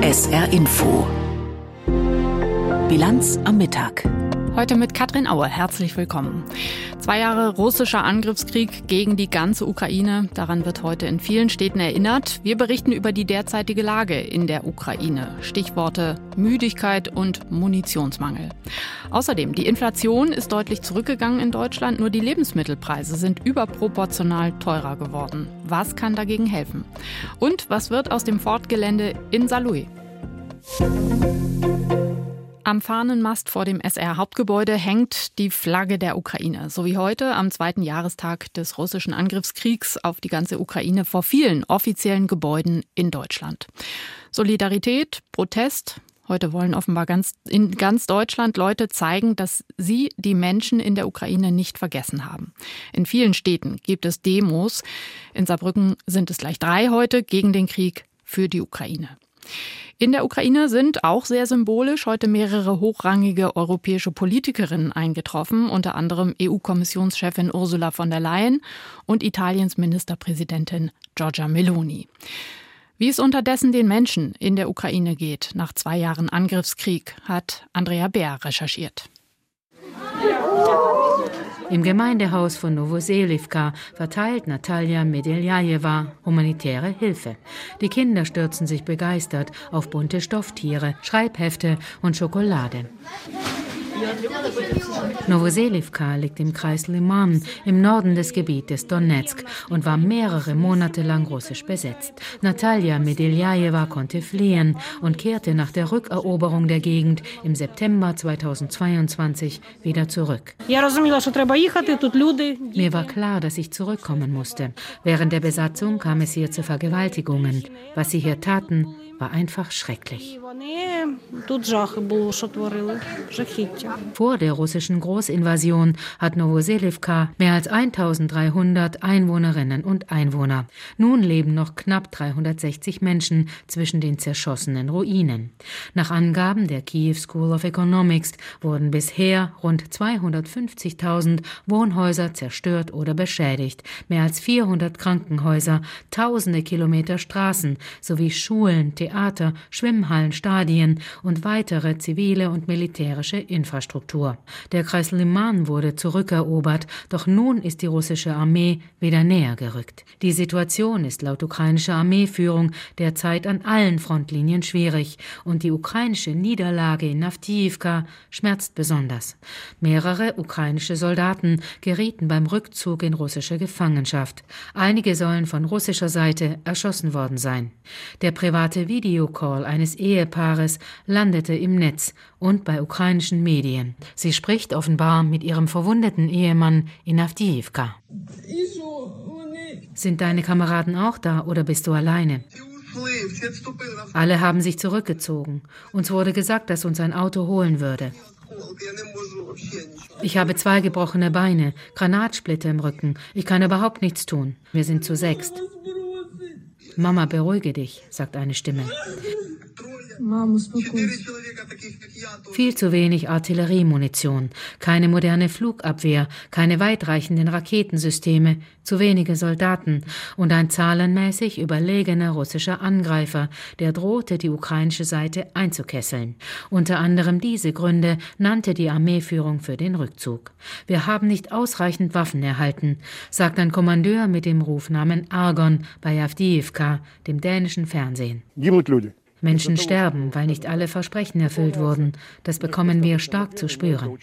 SR Info. Bilanz am Mittag. Heute mit Katrin Auer. Herzlich willkommen. Zwei Jahre russischer Angriffskrieg gegen die ganze Ukraine. Daran wird heute in vielen Städten erinnert. Wir berichten über die derzeitige Lage in der Ukraine. Stichworte Müdigkeit und Munitionsmangel. Außerdem, die Inflation ist deutlich zurückgegangen in Deutschland. Nur die Lebensmittelpreise sind überproportional teurer geworden. Was kann dagegen helfen? Und was wird aus dem Fortgelände in Saarlouis? Am Fahnenmast vor dem SR-Hauptgebäude hängt die Flagge der Ukraine, so wie heute am zweiten Jahrestag des russischen Angriffskriegs auf die ganze Ukraine vor vielen offiziellen Gebäuden in Deutschland. Solidarität, Protest. Heute wollen offenbar ganz, in ganz Deutschland Leute zeigen, dass sie die Menschen in der Ukraine nicht vergessen haben. In vielen Städten gibt es Demos. In Saarbrücken sind es gleich drei heute gegen den Krieg für die Ukraine. In der Ukraine sind auch sehr symbolisch heute mehrere hochrangige europäische Politikerinnen eingetroffen, unter anderem EU-Kommissionschefin Ursula von der Leyen und Italiens Ministerpräsidentin Giorgia Meloni. Wie es unterdessen den Menschen in der Ukraine geht nach zwei Jahren Angriffskrieg, hat Andrea Bär recherchiert. Im Gemeindehaus von Novoselivka verteilt Natalia Medeljajewa humanitäre Hilfe. Die Kinder stürzen sich begeistert auf bunte Stofftiere, Schreibhefte und Schokolade. Novoselivka liegt im Kreis Liman im Norden des Gebietes Donetsk und war mehrere Monate lang russisch besetzt. Natalia Medeljajewa konnte fliehen und kehrte nach der Rückeroberung der Gegend im September 2022 wieder zurück. Mir war klar, dass ich zurückkommen musste. Während der Besatzung kam es hier zu Vergewaltigungen. Was sie hier taten, war einfach schrecklich. Vor der russischen Großinvasion hat Novoselivka mehr als 1300 Einwohnerinnen und Einwohner. Nun leben noch knapp 360 Menschen zwischen den zerschossenen Ruinen. Nach Angaben der Kiew School of Economics wurden bisher rund 250.000 Wohnhäuser zerstört oder beschädigt, mehr als 400 Krankenhäuser, tausende Kilometer Straßen sowie Schulen, Theater, Schwimmhallen, Stadien und weitere zivile und militärische Infrastruktur. Der Kreis Liman wurde zurückerobert, doch nun ist die russische Armee wieder näher gerückt. Die Situation ist laut ukrainischer Armeeführung derzeit an allen Frontlinien schwierig und die ukrainische Niederlage in Avdiivka schmerzt besonders. Mehrere ukrainische Soldaten gerieten beim Rückzug in russische Gefangenschaft. Einige sollen von russischer Seite erschossen worden sein. Der private Videocall eines Ehepaares landete im Netz und bei ukrainischen Medien. Sie spricht offenbar mit ihrem verwundeten Ehemann in Avdiivka. Sind deine Kameraden auch da oder bist du alleine? Alle haben sich zurückgezogen. Uns wurde gesagt, dass uns ein Auto holen würde. Ich habe zwei gebrochene Beine, Granatsplitter im Rücken. Ich kann überhaupt nichts tun. Wir sind zu sechst. Mama, beruhige dich, sagt eine Stimme. Viel zu wenig Artilleriemunition, keine moderne Flugabwehr, keine weitreichenden Raketensysteme, zu wenige Soldaten und ein zahlenmäßig überlegener russischer Angreifer, der drohte, die ukrainische Seite einzukesseln. Unter anderem diese Gründe nannte die Armeeführung für den Rückzug. Wir haben nicht ausreichend Waffen erhalten, sagt ein Kommandeur mit dem Rufnamen Argon bei Avdiivka, dem dänischen Fernsehen. Menschen sterben, weil nicht alle Versprechen erfüllt wurden. Das bekommen wir stark zu spüren.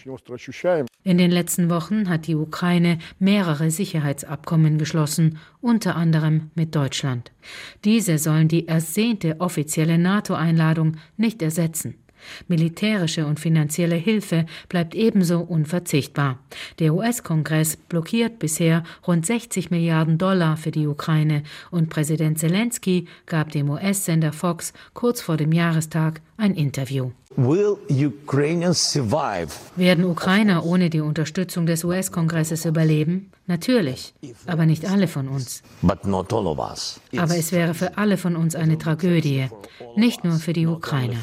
In den letzten Wochen hat die Ukraine mehrere Sicherheitsabkommen geschlossen, unter anderem mit Deutschland. Diese sollen die ersehnte offizielle NATO-Einladung nicht ersetzen. Militärische und finanzielle Hilfe bleibt ebenso unverzichtbar. Der US-Kongress blockiert bisher rund 60 Milliarden Dollar für die Ukraine und Präsident Zelensky gab dem US-Sender Fox kurz vor dem Jahrestag ein Interview. Werden Ukrainer ohne die Unterstützung des US-Kongresses überleben? Natürlich, aber nicht alle von uns. Aber es wäre für alle von uns eine Tragödie, nicht nur für die Ukrainer.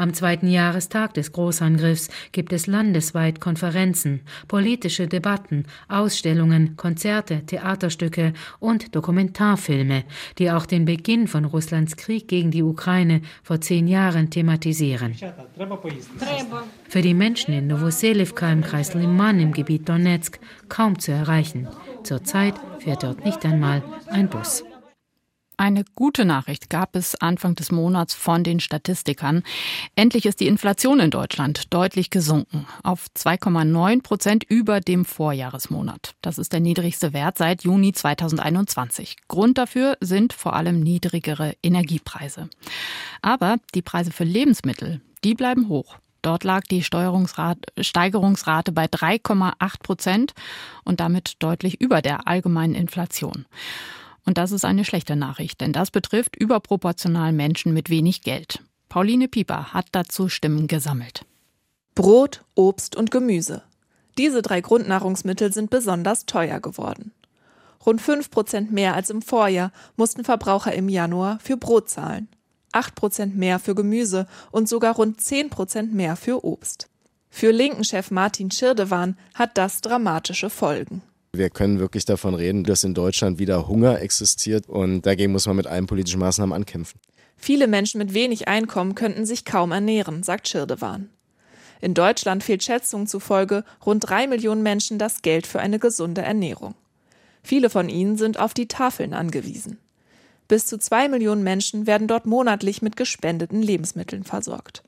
Am zweiten Jahrestag des Großangriffs gibt es landesweit Konferenzen, politische Debatten, Ausstellungen, Konzerte, Theaterstücke und Dokumentarfilme, die auch den Beginn von Russlands Krieg gegen die Ukraine vor zehn Jahren thematisieren. Für die Menschen in Novoselivka im Kreis Liman im Gebiet Donetsk kaum zu erreichen. Zurzeit fährt dort nicht einmal ein Bus. Eine gute Nachricht gab es Anfang des Monats von den Statistikern. Endlich ist die Inflation in Deutschland deutlich gesunken auf 2,9 Prozent über dem Vorjahresmonat. Das ist der niedrigste Wert seit Juni 2021. Grund dafür sind vor allem niedrigere Energiepreise. Aber die Preise für Lebensmittel, die bleiben hoch. Dort lag die Steigerungsrate bei 3,8 Prozent und damit deutlich über der allgemeinen Inflation. Und das ist eine schlechte Nachricht, denn das betrifft überproportional Menschen mit wenig Geld. Pauline Pieper hat dazu Stimmen gesammelt. Brot, Obst und Gemüse. Diese drei Grundnahrungsmittel sind besonders teuer geworden. Rund 5 Prozent mehr als im Vorjahr mussten Verbraucher im Januar für Brot zahlen, 8 Prozent mehr für Gemüse und sogar rund 10 Prozent mehr für Obst. Für Linken-Chef Martin Schirdewan hat das dramatische Folgen. Wir können wirklich davon reden, dass in Deutschland wieder Hunger existiert und dagegen muss man mit allen politischen Maßnahmen ankämpfen. Viele Menschen mit wenig Einkommen könnten sich kaum ernähren, sagt Schirdewan. In Deutschland fehlt Schätzungen zufolge rund drei Millionen Menschen das Geld für eine gesunde Ernährung. Viele von ihnen sind auf die Tafeln angewiesen. Bis zu zwei Millionen Menschen werden dort monatlich mit gespendeten Lebensmitteln versorgt.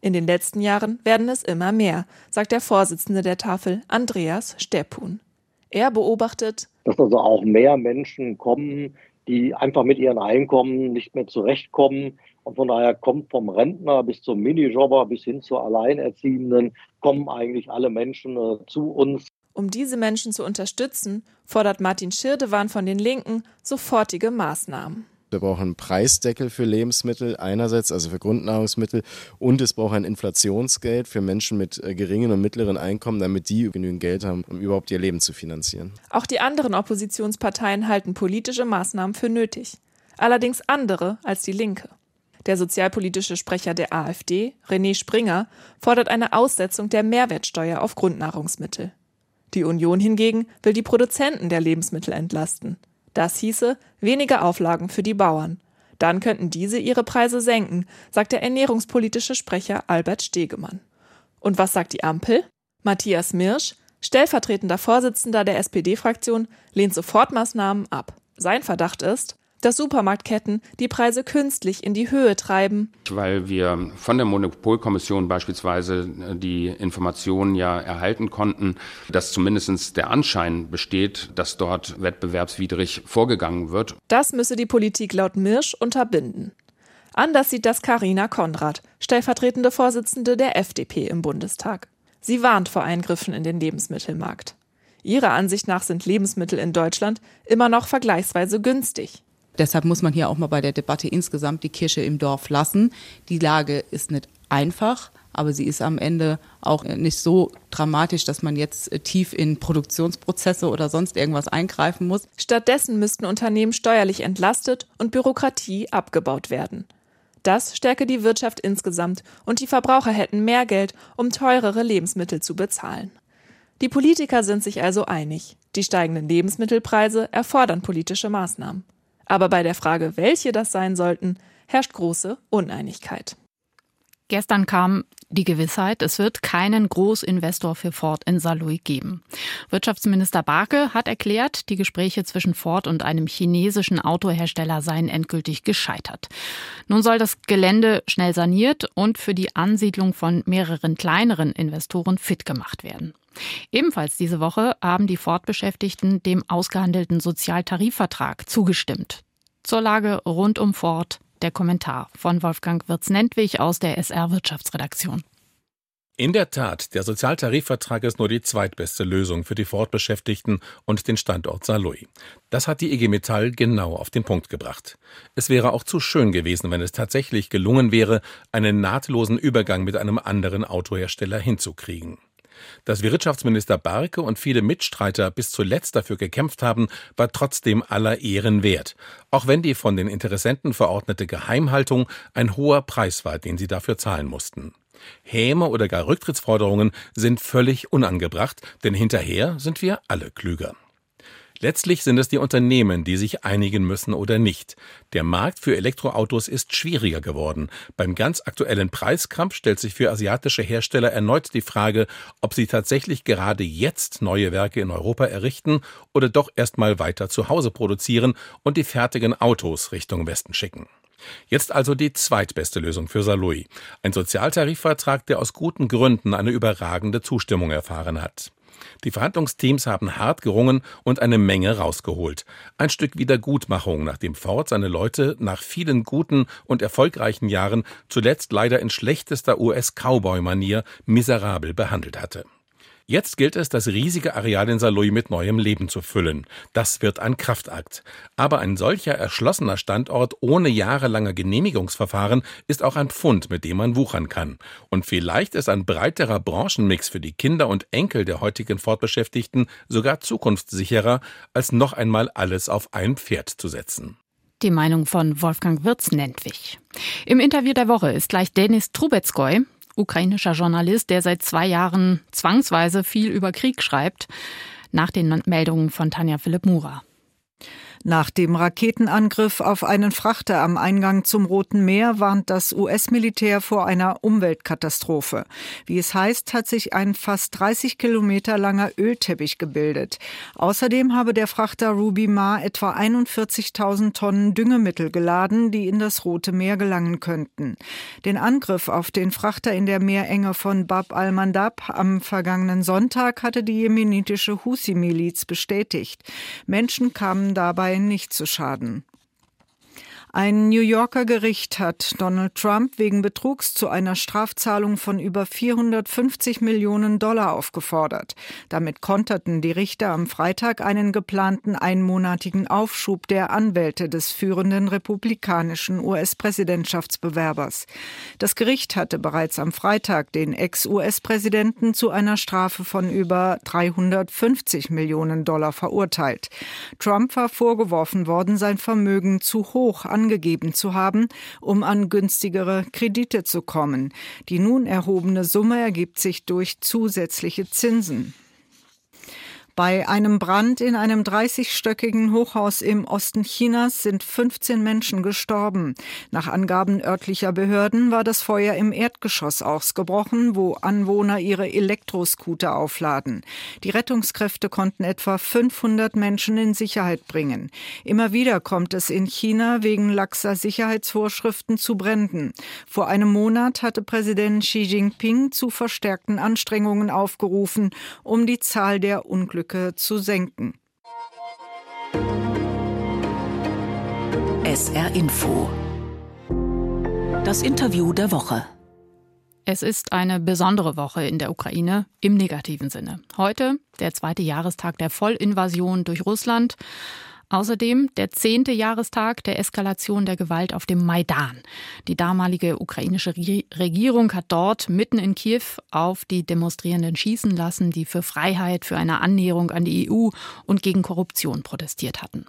In den letzten Jahren werden es immer mehr, sagt der Vorsitzende der Tafel Andreas Steppun. Er beobachtet, dass also auch mehr Menschen kommen, die einfach mit ihren Einkommen nicht mehr zurechtkommen. Und von daher kommt vom Rentner bis zum Minijobber bis hin zur Alleinerziehenden, kommen eigentlich alle Menschen äh, zu uns. Um diese Menschen zu unterstützen, fordert Martin Schirdewan von den Linken sofortige Maßnahmen. Wir brauchen einen Preisdeckel für Lebensmittel einerseits, also für Grundnahrungsmittel, und es braucht ein Inflationsgeld für Menschen mit äh, geringen und mittleren Einkommen, damit die genügend Geld haben, um überhaupt ihr Leben zu finanzieren. Auch die anderen Oppositionsparteien halten politische Maßnahmen für nötig. Allerdings andere als die Linke. Der sozialpolitische Sprecher der AfD, René Springer, fordert eine Aussetzung der Mehrwertsteuer auf Grundnahrungsmittel. Die Union hingegen will die Produzenten der Lebensmittel entlasten. Das hieße weniger Auflagen für die Bauern. Dann könnten diese ihre Preise senken, sagt der ernährungspolitische Sprecher Albert Stegemann. Und was sagt die Ampel? Matthias Mirsch, stellvertretender Vorsitzender der SPD-Fraktion, lehnt Sofortmaßnahmen ab. Sein Verdacht ist, dass Supermarktketten die Preise künstlich in die Höhe treiben. Weil wir von der Monopolkommission beispielsweise äh, die Informationen ja erhalten konnten, dass zumindest der Anschein besteht, dass dort wettbewerbswidrig vorgegangen wird. Das müsse die Politik laut Mirsch unterbinden. Anders sieht das Karina Konrad, stellvertretende Vorsitzende der FDP im Bundestag. Sie warnt vor Eingriffen in den Lebensmittelmarkt. Ihrer Ansicht nach sind Lebensmittel in Deutschland immer noch vergleichsweise günstig. Deshalb muss man hier auch mal bei der Debatte insgesamt die Kirche im Dorf lassen. Die Lage ist nicht einfach, aber sie ist am Ende auch nicht so dramatisch, dass man jetzt tief in Produktionsprozesse oder sonst irgendwas eingreifen muss. Stattdessen müssten Unternehmen steuerlich entlastet und Bürokratie abgebaut werden. Das stärke die Wirtschaft insgesamt und die Verbraucher hätten mehr Geld, um teurere Lebensmittel zu bezahlen. Die Politiker sind sich also einig. Die steigenden Lebensmittelpreise erfordern politische Maßnahmen. Aber bei der Frage, welche das sein sollten, herrscht große Uneinigkeit. Gestern kam die Gewissheit, es wird keinen Großinvestor für Ford in Saarlouis geben. Wirtschaftsminister Barke hat erklärt, die Gespräche zwischen Ford und einem chinesischen Autohersteller seien endgültig gescheitert. Nun soll das Gelände schnell saniert und für die Ansiedlung von mehreren kleineren Investoren fit gemacht werden. Ebenfalls diese Woche haben die Ford-Beschäftigten dem ausgehandelten Sozialtarifvertrag zugestimmt. Zur Lage rund um Ford der Kommentar von Wolfgang Wirz-Nentwig aus der SR Wirtschaftsredaktion. In der Tat, der Sozialtarifvertrag ist nur die zweitbeste Lösung für die Fortbeschäftigten und den Standort Saarlouis. Das hat die IG Metall genau auf den Punkt gebracht. Es wäre auch zu schön gewesen, wenn es tatsächlich gelungen wäre, einen nahtlosen Übergang mit einem anderen Autohersteller hinzukriegen. Dass Wirtschaftsminister Barke und viele Mitstreiter bis zuletzt dafür gekämpft haben, war trotzdem aller Ehren wert. Auch wenn die von den Interessenten verordnete Geheimhaltung ein hoher Preis war, den sie dafür zahlen mussten. Häme oder gar Rücktrittsforderungen sind völlig unangebracht, denn hinterher sind wir alle klüger. Letztlich sind es die Unternehmen, die sich einigen müssen oder nicht. Der Markt für Elektroautos ist schwieriger geworden. Beim ganz aktuellen Preiskampf stellt sich für asiatische Hersteller erneut die Frage, ob sie tatsächlich gerade jetzt neue Werke in Europa errichten oder doch erstmal weiter zu Hause produzieren und die fertigen Autos Richtung Westen schicken. Jetzt also die zweitbeste Lösung für Saloy. Ein Sozialtarifvertrag, der aus guten Gründen eine überragende Zustimmung erfahren hat. Die Verhandlungsteams haben hart gerungen und eine Menge rausgeholt. Ein Stück Wiedergutmachung, nachdem Ford seine Leute nach vielen guten und erfolgreichen Jahren zuletzt leider in schlechtester US-Cowboy-Manier miserabel behandelt hatte. Jetzt gilt es, das riesige Areal in Saloy mit neuem Leben zu füllen. Das wird ein Kraftakt. Aber ein solcher erschlossener Standort ohne jahrelange Genehmigungsverfahren ist auch ein Pfund, mit dem man wuchern kann. Und vielleicht ist ein breiterer Branchenmix für die Kinder und Enkel der heutigen Fortbeschäftigten sogar zukunftssicherer, als noch einmal alles auf ein Pferd zu setzen. Die Meinung von Wolfgang Wirz-Nentwich. Im Interview der Woche ist gleich Denis Trubetskoy, ukrainischer Journalist, der seit zwei Jahren zwangsweise viel über Krieg schreibt, nach den Meldungen von Tanja Philipp Mura. Nach dem Raketenangriff auf einen Frachter am Eingang zum Roten Meer warnt das US-Militär vor einer Umweltkatastrophe. Wie es heißt, hat sich ein fast 30 Kilometer langer Ölteppich gebildet. Außerdem habe der Frachter Ruby Ma etwa 41.000 Tonnen Düngemittel geladen, die in das Rote Meer gelangen könnten. Den Angriff auf den Frachter in der Meerenge von Bab al-Mandab am vergangenen Sonntag hatte die jemenitische Husi-Miliz bestätigt. Menschen kamen dabei dabei nicht zu schaden. Ein New Yorker Gericht hat Donald Trump wegen Betrugs zu einer Strafzahlung von über 450 Millionen Dollar aufgefordert. Damit konterten die Richter am Freitag einen geplanten einmonatigen Aufschub der Anwälte des führenden republikanischen US-Präsidentschaftsbewerbers. Das Gericht hatte bereits am Freitag den Ex-US-Präsidenten zu einer Strafe von über 350 Millionen Dollar verurteilt. Trump war vorgeworfen worden, sein Vermögen zu hoch an angegeben zu haben, um an günstigere Kredite zu kommen. Die nun erhobene Summe ergibt sich durch zusätzliche Zinsen. Bei einem Brand in einem 30-stöckigen Hochhaus im Osten Chinas sind 15 Menschen gestorben. Nach Angaben örtlicher Behörden war das Feuer im Erdgeschoss ausgebrochen, wo Anwohner ihre Elektroscooter aufladen. Die Rettungskräfte konnten etwa 500 Menschen in Sicherheit bringen. Immer wieder kommt es in China wegen laxer Sicherheitsvorschriften zu Bränden. Vor einem Monat hatte Präsident Xi Jinping zu verstärkten Anstrengungen aufgerufen, um die Zahl der Unglücke Stücke zu senken. SR Info. Das Interview der Woche. Es ist eine besondere Woche in der Ukraine im negativen Sinne. Heute der zweite Jahrestag der Vollinvasion durch Russland. Außerdem der zehnte Jahrestag der Eskalation der Gewalt auf dem Maidan. Die damalige ukrainische Regierung hat dort mitten in Kiew auf die Demonstrierenden schießen lassen, die für Freiheit, für eine Annäherung an die EU und gegen Korruption protestiert hatten.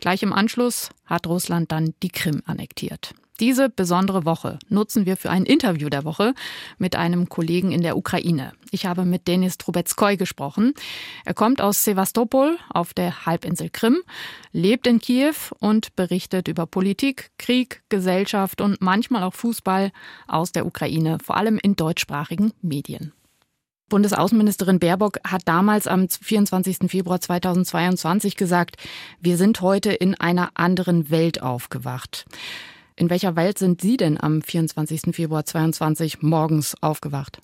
Gleich im Anschluss hat Russland dann die Krim annektiert. Diese besondere Woche nutzen wir für ein Interview der Woche mit einem Kollegen in der Ukraine. Ich habe mit Denis Trubetskoy gesprochen. Er kommt aus Sevastopol auf der Halbinsel Krim, lebt in Kiew und berichtet über Politik, Krieg, Gesellschaft und manchmal auch Fußball aus der Ukraine, vor allem in deutschsprachigen Medien. Bundesaußenministerin Baerbock hat damals am 24. Februar 2022 gesagt, wir sind heute in einer anderen Welt aufgewacht. In welcher Welt sind Sie denn am 24. Februar 22 morgens aufgewacht?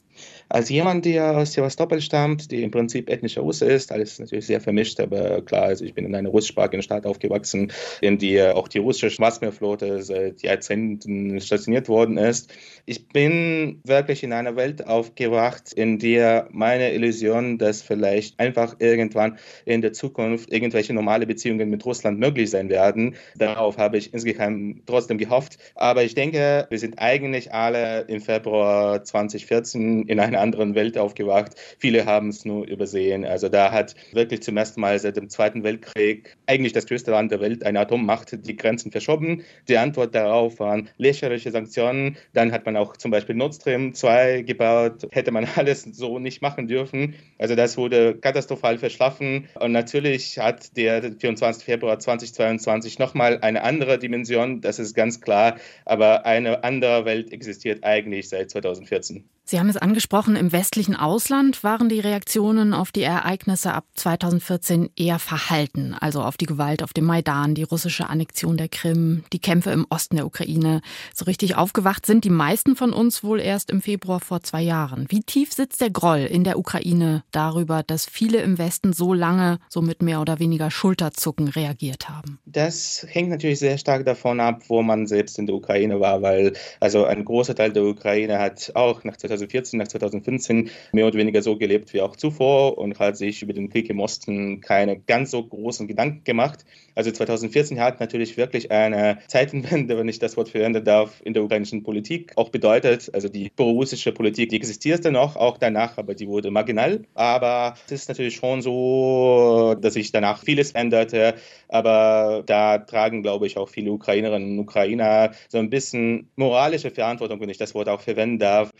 Als jemand, der aus Sevastopol stammt, die im Prinzip ethnischer Russe ist, alles natürlich sehr vermischt, aber klar, also ich bin in einer russischsprachigen Stadt aufgewachsen, in der auch die russische Schwarzmeerflotte seit Jahrzehnten stationiert worden ist. Ich bin wirklich in einer Welt aufgewacht, in der meine Illusion, dass vielleicht einfach irgendwann in der Zukunft irgendwelche normale Beziehungen mit Russland möglich sein werden, darauf habe ich insgeheim trotzdem gehofft. Aber ich denke, wir sind eigentlich alle im Februar 2014 In einer anderen Welt aufgewacht. Viele haben es nur übersehen. Also da hat wirklich zum ersten Mal seit dem Zweiten Weltkrieg eigentlich das größte Land der Welt, eine Atommacht, die Grenzen verschoben. Die Antwort darauf waren lächerliche Sanktionen. Dann hat man auch zum Beispiel Nord Stream 2 gebaut. Hätte man alles so nicht machen dürfen. Also das wurde katastrophal verschlafen. Und natürlich hat der 24. Februar 2022 nochmal eine andere Dimension. Das ist ganz klar. Aber eine andere Welt existiert eigentlich seit 2014. Sie haben es angesprochen, im westlichen Ausland waren die Reaktionen auf die Ereignisse ab 2014 eher verhalten, also auf die Gewalt auf dem Maidan, die russische Annexion der Krim, die Kämpfe im Osten der Ukraine. So richtig aufgewacht sind die meisten von uns wohl erst im Februar vor zwei Jahren. Wie tief sitzt der Groll in der Ukraine darüber, dass viele im Westen so lange so mit mehr oder weniger Schulterzucken reagiert haben? Das hängt natürlich sehr stark davon ab, wo man selbst in der Ukraine war, weil also ein großer Teil der Ukraine hat auch nach 2014, nach 2015 mehr oder weniger so gelebt wie auch zuvor und hat sich über den Krieg im Osten keine ganz so großen Gedanken gemacht. Also 2014 hat natürlich wirklich eine Zeitenwende, wenn ich das Wort verwenden darf, in der ukrainischen Politik auch bedeutet. Also die pro-russische Politik, die existierte noch, auch danach, aber die wurde marginal. Aber es ist natürlich schon so, dass sich danach vieles änderte. Aber da tragen, glaube ich, auch viele Ukrainerinnen und Ukrainer so ein bisschen moralische Verantwortung, wenn ich das Wort auch verwenden darf.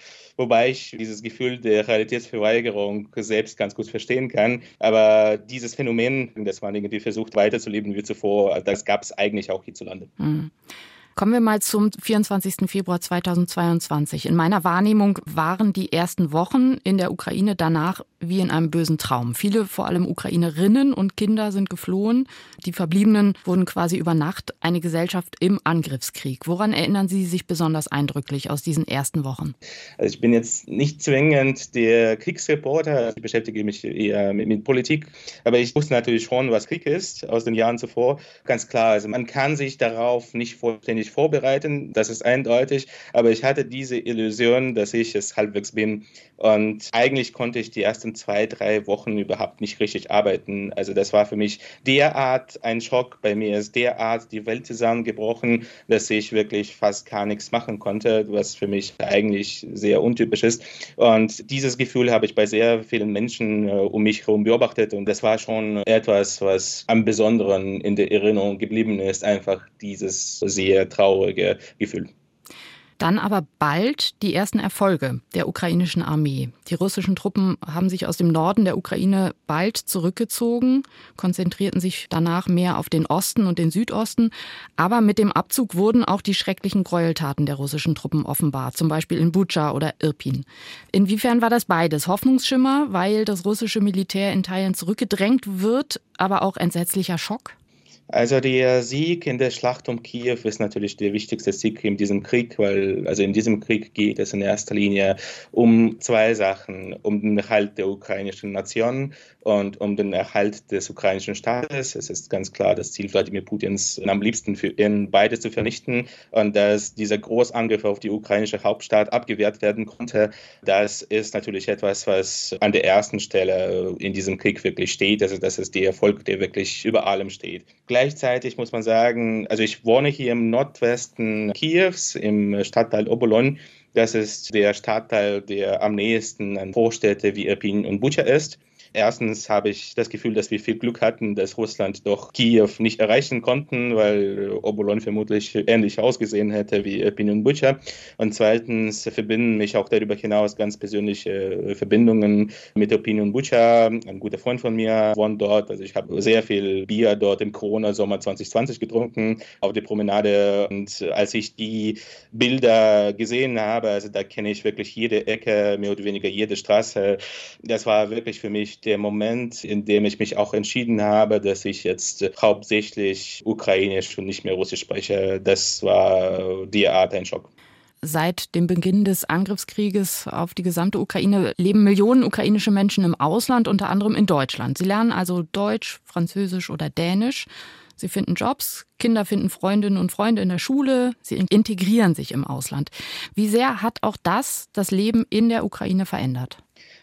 Wobei ich dieses Gefühl der Realitätsverweigerung selbst ganz gut verstehen kann. Aber dieses Phänomen, dass man irgendwie versucht weiterzuleben wie zuvor, das gab es eigentlich auch hierzulande. Mhm. Kommen wir mal zum 24. Februar 2022. In meiner Wahrnehmung waren die ersten Wochen in der Ukraine danach wie in einem bösen Traum. Viele, vor allem Ukrainerinnen und Kinder, sind geflohen. Die Verbliebenen wurden quasi über Nacht eine Gesellschaft im Angriffskrieg. Woran erinnern Sie sich besonders eindrücklich aus diesen ersten Wochen? Also ich bin jetzt nicht zwingend der Kriegsreporter. Ich beschäftige mich eher mit, mit Politik. Aber ich wusste natürlich schon, was Krieg ist aus den Jahren zuvor. Ganz klar, also man kann sich darauf nicht vollständig nicht vorbereiten, das ist eindeutig, aber ich hatte diese Illusion, dass ich es halbwegs bin und eigentlich konnte ich die ersten zwei, drei Wochen überhaupt nicht richtig arbeiten. Also das war für mich derart ein Schock. Bei mir ist derart die Welt zusammengebrochen, dass ich wirklich fast gar nichts machen konnte, was für mich eigentlich sehr untypisch ist. Und dieses Gefühl habe ich bei sehr vielen Menschen äh, um mich herum beobachtet und das war schon etwas, was am Besonderen in der Erinnerung geblieben ist. Einfach dieses sehr traurige Gefühl. Dann aber bald die ersten Erfolge der ukrainischen Armee. Die russischen Truppen haben sich aus dem Norden der Ukraine bald zurückgezogen, konzentrierten sich danach mehr auf den Osten und den Südosten. Aber mit dem Abzug wurden auch die schrecklichen Gräueltaten der russischen Truppen offenbar, zum Beispiel in Bucha oder Irpin. Inwiefern war das beides? Hoffnungsschimmer, weil das russische Militär in Teilen zurückgedrängt wird, aber auch entsetzlicher Schock? Also der Sieg in der Schlacht um Kiew ist natürlich der wichtigste Sieg in diesem Krieg, weil also in diesem Krieg geht es in erster Linie um zwei Sachen, um den Erhalt der ukrainischen Nation und um den Erhalt des ukrainischen Staates. Es ist ganz klar das Ziel Wladimir Putins, am liebsten für ihn beide zu vernichten und dass dieser Großangriff auf die ukrainische Hauptstadt abgewehrt werden konnte, das ist natürlich etwas, was an der ersten Stelle in diesem Krieg wirklich steht. Also das ist der Erfolg, der wirklich über allem steht. Gleichzeitig muss man sagen, also ich wohne hier im Nordwesten Kiews, im Stadtteil Obolon. Das ist der Stadtteil, der am nächsten an Vorstädte wie Irpin und Bucha ist. Erstens habe ich das Gefühl, dass wir viel Glück hatten, dass Russland doch Kiew nicht erreichen konnten, weil Obolon vermutlich ähnlich ausgesehen hätte wie Pinion Butcher. Und zweitens verbinden mich auch darüber hinaus ganz persönliche Verbindungen mit Opinion Butcher. Ein guter Freund von mir wohnt dort. Also ich habe sehr viel Bier dort im Corona-Sommer 2020 getrunken auf der Promenade. Und als ich die Bilder gesehen habe, also da kenne ich wirklich jede Ecke, mehr oder weniger jede Straße. Das war wirklich für mich der Moment, in dem ich mich auch entschieden habe, dass ich jetzt hauptsächlich ukrainisch und nicht mehr russisch spreche. Das war die Art ein Schock. Seit dem Beginn des Angriffskrieges auf die gesamte Ukraine leben Millionen ukrainische Menschen im Ausland, unter anderem in Deutschland. Sie lernen also Deutsch, Französisch oder Dänisch. Sie finden Jobs, Kinder finden Freundinnen und Freunde in der Schule, sie integrieren sich im Ausland. Wie sehr hat auch das das Leben in der Ukraine verändert?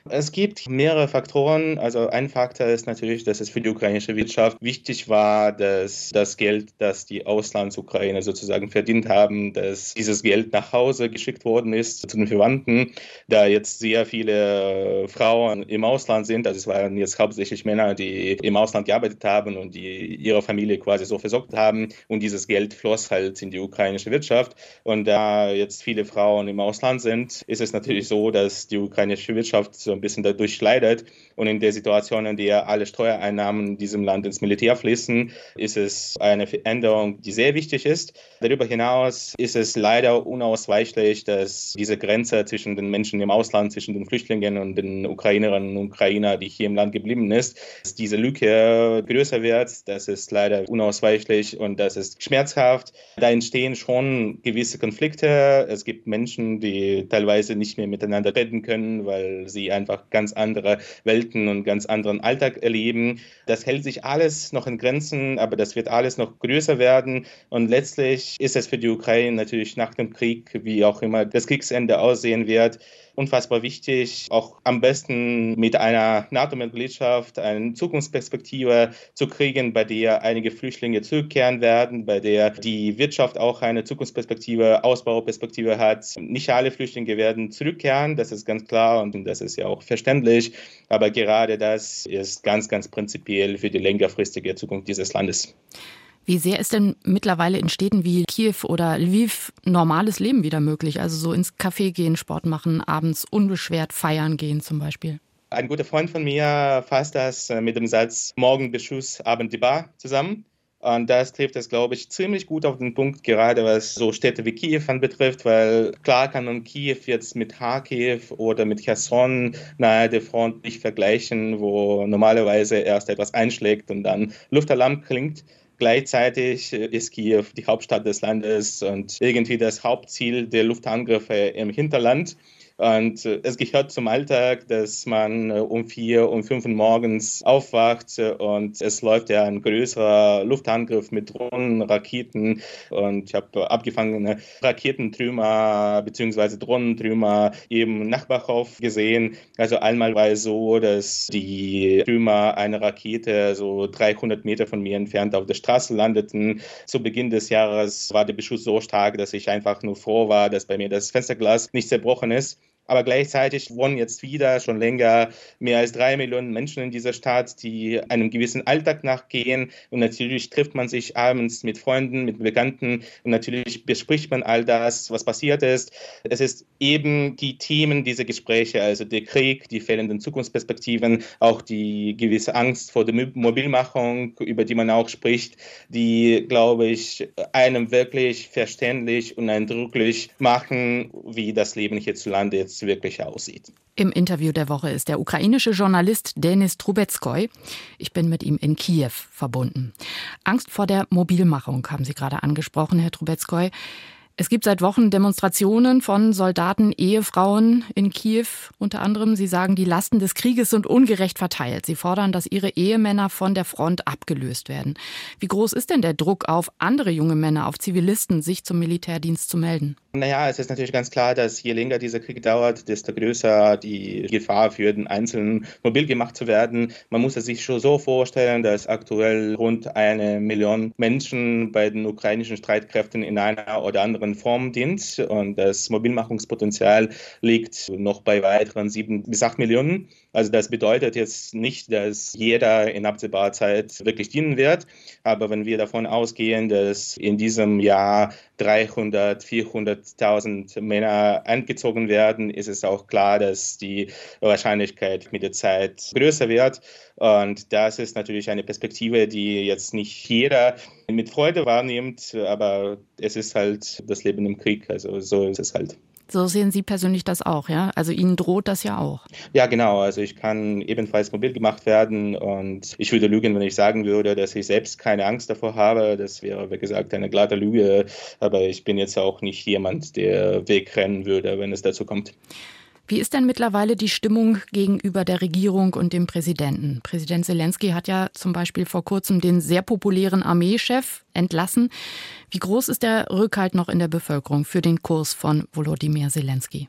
Es gibt mehrere Faktoren. Also ein Faktor ist natürlich, dass es für die ukrainische Wirtschaft wichtig war, dass das Geld, das die Auslandsukraine sozusagen verdient haben, dass dieses Geld nach Hause geschickt worden ist zu den Verwandten. Da jetzt sehr viele Frauen im Ausland sind, also es waren jetzt hauptsächlich Männer, die im Ausland gearbeitet haben und die ihre Familie quasi so versorgt haben und dieses Geld floss halt in die ukrainische Wirtschaft. Und da jetzt viele Frauen im Ausland sind, ist es natürlich so, dass die ukrainische Wirtschaft ein bisschen dadurch leidet. Und in der Situation, in der alle Steuereinnahmen in diesem Land ins Militär fließen, ist es eine Veränderung, die sehr wichtig ist. Darüber hinaus ist es leider unausweichlich, dass diese Grenze zwischen den Menschen im Ausland, zwischen den Flüchtlingen und den Ukrainerinnen und Ukrainern, die hier im Land geblieben ist, dass diese Lücke größer wird. Das ist leider unausweichlich und das ist schmerzhaft. Da entstehen schon gewisse Konflikte. Es gibt Menschen, die teilweise nicht mehr miteinander reden können, weil sie einfach ganz andere Welten und ganz anderen Alltag erleben. Das hält sich alles noch in Grenzen, aber das wird alles noch größer werden. Und letztlich ist es für die Ukraine natürlich nach dem Krieg, wie auch immer das Kriegsende aussehen wird, unfassbar wichtig, auch am besten mit einer NATO-Mitgliedschaft eine Zukunftsperspektive zu kriegen, bei der einige Flüchtlinge zurückkehren werden, bei der die Wirtschaft auch eine Zukunftsperspektive, Ausbauperspektive hat. Nicht alle Flüchtlinge werden zurückkehren, das ist ganz klar und das ist ja auch verständlich, aber gerade das ist ganz, ganz prinzipiell für die längerfristige Zukunft dieses Landes. Wie sehr ist denn mittlerweile in Städten wie Kiew oder Lviv normales Leben wieder möglich? Also so ins Café gehen, Sport machen, abends unbeschwert feiern gehen zum Beispiel? Ein guter Freund von mir fasst das äh, mit dem Satz Morgen Beschuss, Abend die Bar zusammen. Und das trifft es, glaube ich, ziemlich gut auf den Punkt, gerade was so Städte wie Kiew anbetrifft, weil klar kann man Kiew jetzt mit Kharkiv oder mit Cherson nahe der Front nicht vergleichen, wo normalerweise erst etwas einschlägt und dann Luftalarm klingt. Gleichzeitig ist Kiew die Hauptstadt des Landes und irgendwie das Hauptziel der Luftangriffe im Hinterland. Und äh, es gehört zum Alltag, dass man äh, um vier, um fünf Uhr morgens aufwacht und es läuft ja ein größerer Luftangriff mit Drohnen, Raketen. Und ich habe abgefangene Raketentrümmer bzw. Drohnentrümmer im Nachbarhof gesehen. Also einmal war es so, dass die Trümmer einer Rakete so 300 Meter von mir entfernt auf der Straße landeten. Zu Beginn des Jahres war der Beschuss so stark, dass ich einfach nur froh war, dass bei mir das Fensterglas nicht zerbrochen ist. Aber gleichzeitig wohnen jetzt wieder schon länger mehr als drei Millionen Menschen in dieser Stadt, die einem gewissen Alltag nachgehen. Und natürlich trifft man sich abends mit Freunden, mit Bekannten und natürlich bespricht man all das, was passiert ist. Es ist eben die Themen dieser Gespräche, also der Krieg, die fehlenden Zukunftsperspektiven, auch die gewisse Angst vor der Mobilmachung, über die man auch spricht, die, glaube ich, einem wirklich verständlich und eindrücklich machen, wie das Leben hierzulande jetzt wirklich aussieht. Im Interview der Woche ist der ukrainische Journalist Denis Trubetskoy. Ich bin mit ihm in Kiew verbunden. Angst vor der Mobilmachung haben Sie gerade angesprochen, Herr Trubetskoy. Es gibt seit Wochen Demonstrationen von Soldaten, Ehefrauen in Kiew unter anderem. Sie sagen, die Lasten des Krieges sind ungerecht verteilt. Sie fordern, dass ihre Ehemänner von der Front abgelöst werden. Wie groß ist denn der Druck auf andere junge Männer, auf Zivilisten, sich zum Militärdienst zu melden? Naja, es ist natürlich ganz klar, dass je länger dieser Krieg dauert, desto größer die Gefahr für den Einzelnen mobil gemacht zu werden. Man muss es sich schon so vorstellen, dass aktuell rund eine Million Menschen bei den ukrainischen Streitkräften in einer oder anderen Form dient und das Mobilmachungspotenzial liegt noch bei weiteren sieben bis acht Millionen. Also das bedeutet jetzt nicht, dass jeder in absehbarer Zeit wirklich dienen wird, aber wenn wir davon ausgehen, dass in diesem Jahr 300, 400.000 Männer eingezogen werden, ist es auch klar, dass die Wahrscheinlichkeit mit der Zeit größer wird. Und das ist natürlich eine Perspektive, die jetzt nicht jeder mit Freude wahrnimmt, aber es ist halt das Leben im Krieg. Also so ist es halt. So sehen Sie persönlich das auch, ja? Also Ihnen droht das ja auch. Ja, genau. Also ich kann ebenfalls mobil gemacht werden und ich würde lügen, wenn ich sagen würde, dass ich selbst keine Angst davor habe. Das wäre, wie gesagt, eine glatte Lüge. Aber ich bin jetzt auch nicht jemand, der wegrennen würde, wenn es dazu kommt. Wie ist denn mittlerweile die Stimmung gegenüber der Regierung und dem Präsidenten? Präsident Zelensky hat ja zum Beispiel vor kurzem den sehr populären Armeechef entlassen. Wie groß ist der Rückhalt noch in der Bevölkerung für den Kurs von Volodymyr Zelensky?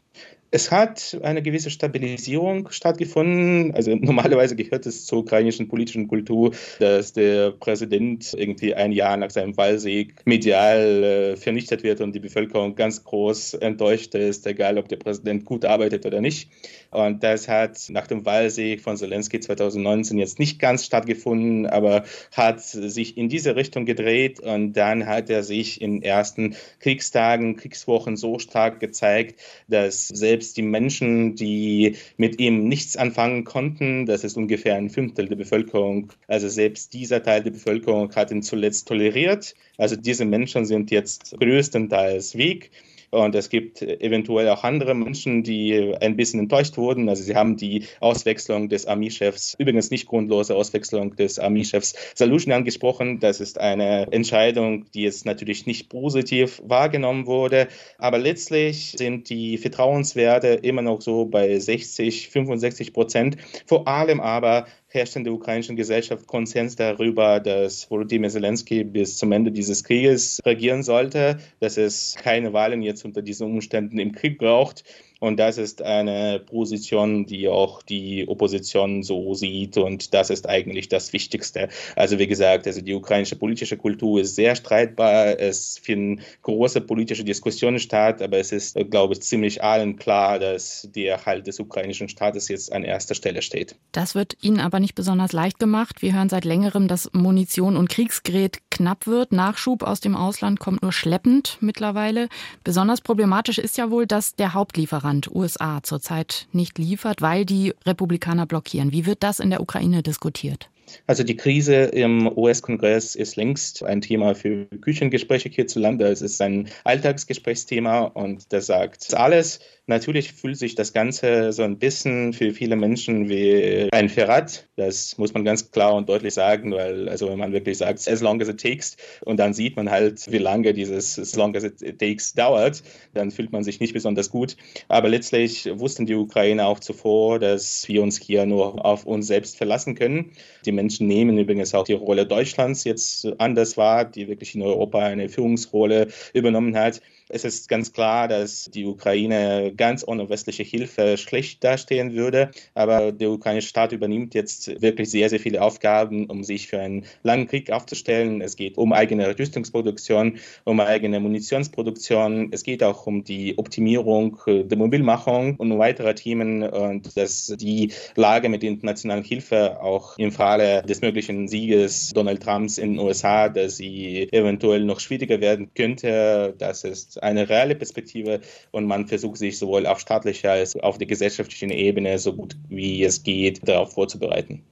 Es hat eine gewisse Stabilisierung stattgefunden. Also normalerweise gehört es zur ukrainischen politischen Kultur, dass der Präsident irgendwie ein Jahr nach seinem Wahlsieg medial äh, vernichtet wird und die Bevölkerung ganz groß enttäuscht ist, egal ob der Präsident gut arbeitet oder nicht. Und das hat nach dem Wahlsieg von Zelensky 2019 jetzt nicht ganz stattgefunden, aber hat sich in diese Richtung gedreht und dann hat er sich in ersten Kriegstagen, Kriegswochen so stark gezeigt, dass selbst selbst die Menschen, die mit ihm nichts anfangen konnten, das ist ungefähr ein Fünftel der Bevölkerung, also selbst dieser Teil der Bevölkerung hat ihn zuletzt toleriert. Also diese Menschen sind jetzt größtenteils weg. Und es gibt eventuell auch andere Menschen, die ein bisschen enttäuscht wurden. Also sie haben die Auswechslung des Armeechefs, übrigens nicht grundlose Auswechslung des Armeechefs Salushny angesprochen. Das ist eine Entscheidung, die jetzt natürlich nicht positiv wahrgenommen wurde. Aber letztlich sind die Vertrauenswerte immer noch so bei 60, 65 Prozent. Vor allem aber herrscht in der ukrainischen Gesellschaft Konsens darüber, dass Volodymyr Zelensky bis zum Ende dieses Krieges regieren sollte, dass es keine Wahlen jetzt unter diesen Umständen im Krieg braucht. Und das ist eine Position, die auch die Opposition so sieht. Und das ist eigentlich das Wichtigste. Also wie gesagt, also die ukrainische politische Kultur ist sehr streitbar. Es finden große politische Diskussionen statt. Aber es ist, glaube ich, ziemlich allen klar, dass der Erhalt des ukrainischen Staates jetzt an erster Stelle steht. Das wird Ihnen aber nicht besonders leicht gemacht. Wir hören seit längerem, dass Munition und Kriegsgerät knapp wird. Nachschub aus dem Ausland kommt nur schleppend mittlerweile. Besonders problematisch ist ja wohl, dass der Hauptlieferant Russland, USA zurzeit nicht liefert, weil die Republikaner blockieren. Wie wird das in der Ukraine diskutiert? Also die Krise im US-Kongress ist längst ein Thema für Küchengespräche hierzulande. Es ist ein Alltagsgesprächsthema und das sagt alles. Natürlich fühlt sich das Ganze so ein bisschen für viele Menschen wie ein Verrat. Das muss man ganz klar und deutlich sagen, weil also wenn man wirklich sagt, as long as it takes und dann sieht man halt, wie lange dieses as long as it takes dauert, dann fühlt man sich nicht besonders gut. Aber letztlich wussten die Ukrainer auch zuvor, dass wir uns hier nur auf uns selbst verlassen können. Die Menschen nehmen übrigens auch die Rolle Deutschlands jetzt anders wahr, die wirklich in Europa eine Führungsrolle übernommen hat. Es ist ganz klar, dass die Ukraine ganz ohne westliche Hilfe schlecht dastehen würde. Aber der ukrainische Staat übernimmt jetzt wirklich sehr, sehr viele Aufgaben, um sich für einen langen Krieg aufzustellen. Es geht um eigene Rüstungsproduktion, um eigene Munitionsproduktion. Es geht auch um die Optimierung der Mobilmachung und weitere Themen und dass die Lage mit der internationalen Hilfe auch im Falle des möglichen Sieges Donald Trumps in den USA, dass sie eventuell noch schwieriger werden könnte. Das ist eine reale Perspektive und man versucht sich sowohl auf staatlicher als auch auf der gesellschaftlichen Ebene so gut wie es geht darauf vorzubereiten.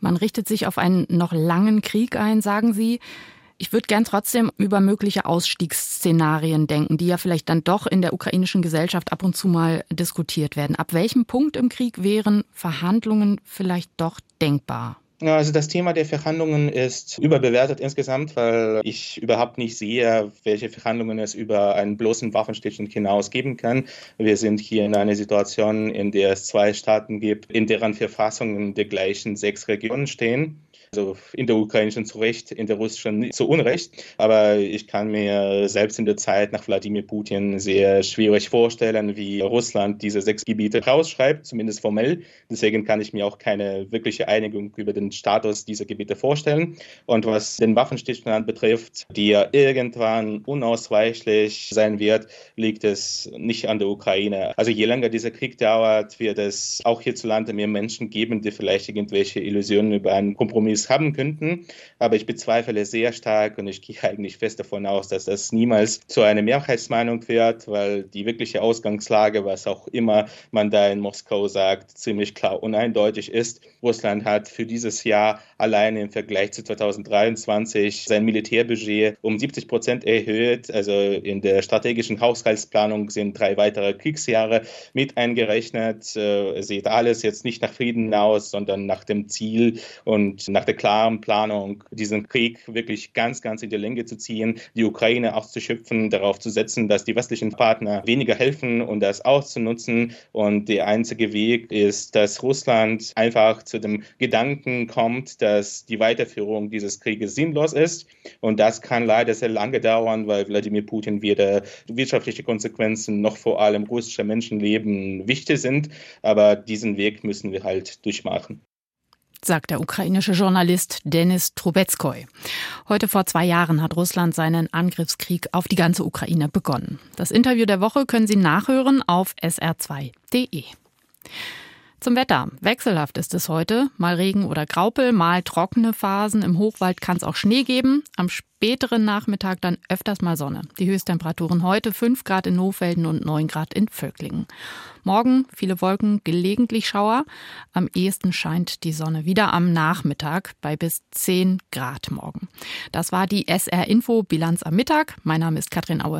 Man richtet sich auf einen noch langen Krieg ein, sagen Sie. Ich würde gern trotzdem über mögliche Ausstiegsszenarien denken, die ja vielleicht dann doch in der ukrainischen Gesellschaft ab und zu mal diskutiert werden. Ab welchem Punkt im Krieg wären Verhandlungen vielleicht doch denkbar? Also das Thema der Verhandlungen ist überbewertet insgesamt, weil ich überhaupt nicht sehe, welche Verhandlungen es über einen bloßen Waffenstillstand hinaus geben kann. Wir sind hier in einer Situation, in der es zwei Staaten gibt, in deren Verfassungen die gleichen sechs Regionen stehen. Also in der ukrainischen zu Recht, in der russischen zu Unrecht. Aber ich kann mir selbst in der Zeit nach Wladimir Putin sehr schwierig vorstellen, wie Russland diese sechs Gebiete rausschreibt, zumindest formell. Deswegen kann ich mir auch keine wirkliche Einigung über den Status dieser Gebiete vorstellen. Und was den Waffenstillstand betrifft, der irgendwann unausweichlich sein wird, liegt es nicht an der Ukraine. Also je länger dieser Krieg dauert, wird es auch hierzulande mehr Menschen geben, die vielleicht irgendwelche Illusionen über einen Kompromiss Kompromiss haben könnten. Aber ich bezweifle sehr stark und ich gehe eigentlich fest davon aus, dass das niemals zu einer Mehrheitsmeinung wird, weil die wirkliche Ausgangslage, was auch immer man da in Moskau sagt, ziemlich klar und eindeutig ist. Russland hat für dieses Jahr alleine im Vergleich zu 2023 sein Militärbudget um 70 Prozent erhöht. Also in der strategischen Haushaltsplanung sind drei weitere Kriegsjahre mit eingerechnet. Äh, sieht alles jetzt nicht nach Frieden aus, sondern nach dem Ziel und nach der klaren Planung, diesen Krieg wirklich ganz, ganz in die Länge zu ziehen, die Ukraine auszuschöpfen, darauf zu setzen, dass die westlichen Partner weniger helfen und das auszunutzen. Und der einzige Weg ist, dass Russland einfach zu dem Gedanken kommt, dass die Weiterführung dieses Krieges sinnlos ist. Und das kann leider sehr lange dauern, weil Wladimir Putin weder wirtschaftliche Konsequenzen noch vor allem russische Menschenleben wichtig sind. Aber diesen Weg müssen wir halt durchmachen sagt der ukrainische Journalist Denis Trubetskoy. Heute vor zwei Jahren hat Russland seinen Angriffskrieg auf die ganze Ukraine begonnen. Das Interview der Woche können Sie nachhören auf sr2.de. Zum Wetter. Wechselhaft ist es heute. Mal Regen oder Graupel, mal trockene Phasen. Im Hochwald kann es auch Schnee geben. Am späteren Nachmittag dann öfters mal Sonne. Die Höchsttemperaturen heute 5 Grad in Nohfelden und 9 Grad in Völklingen. Morgen viele Wolken, gelegentlich Schauer. Am ehesten scheint die Sonne wieder am Nachmittag bei bis 10 Grad morgen. Das war die SR Info Bilanz am Mittag. Mein Name ist Katrin Aue.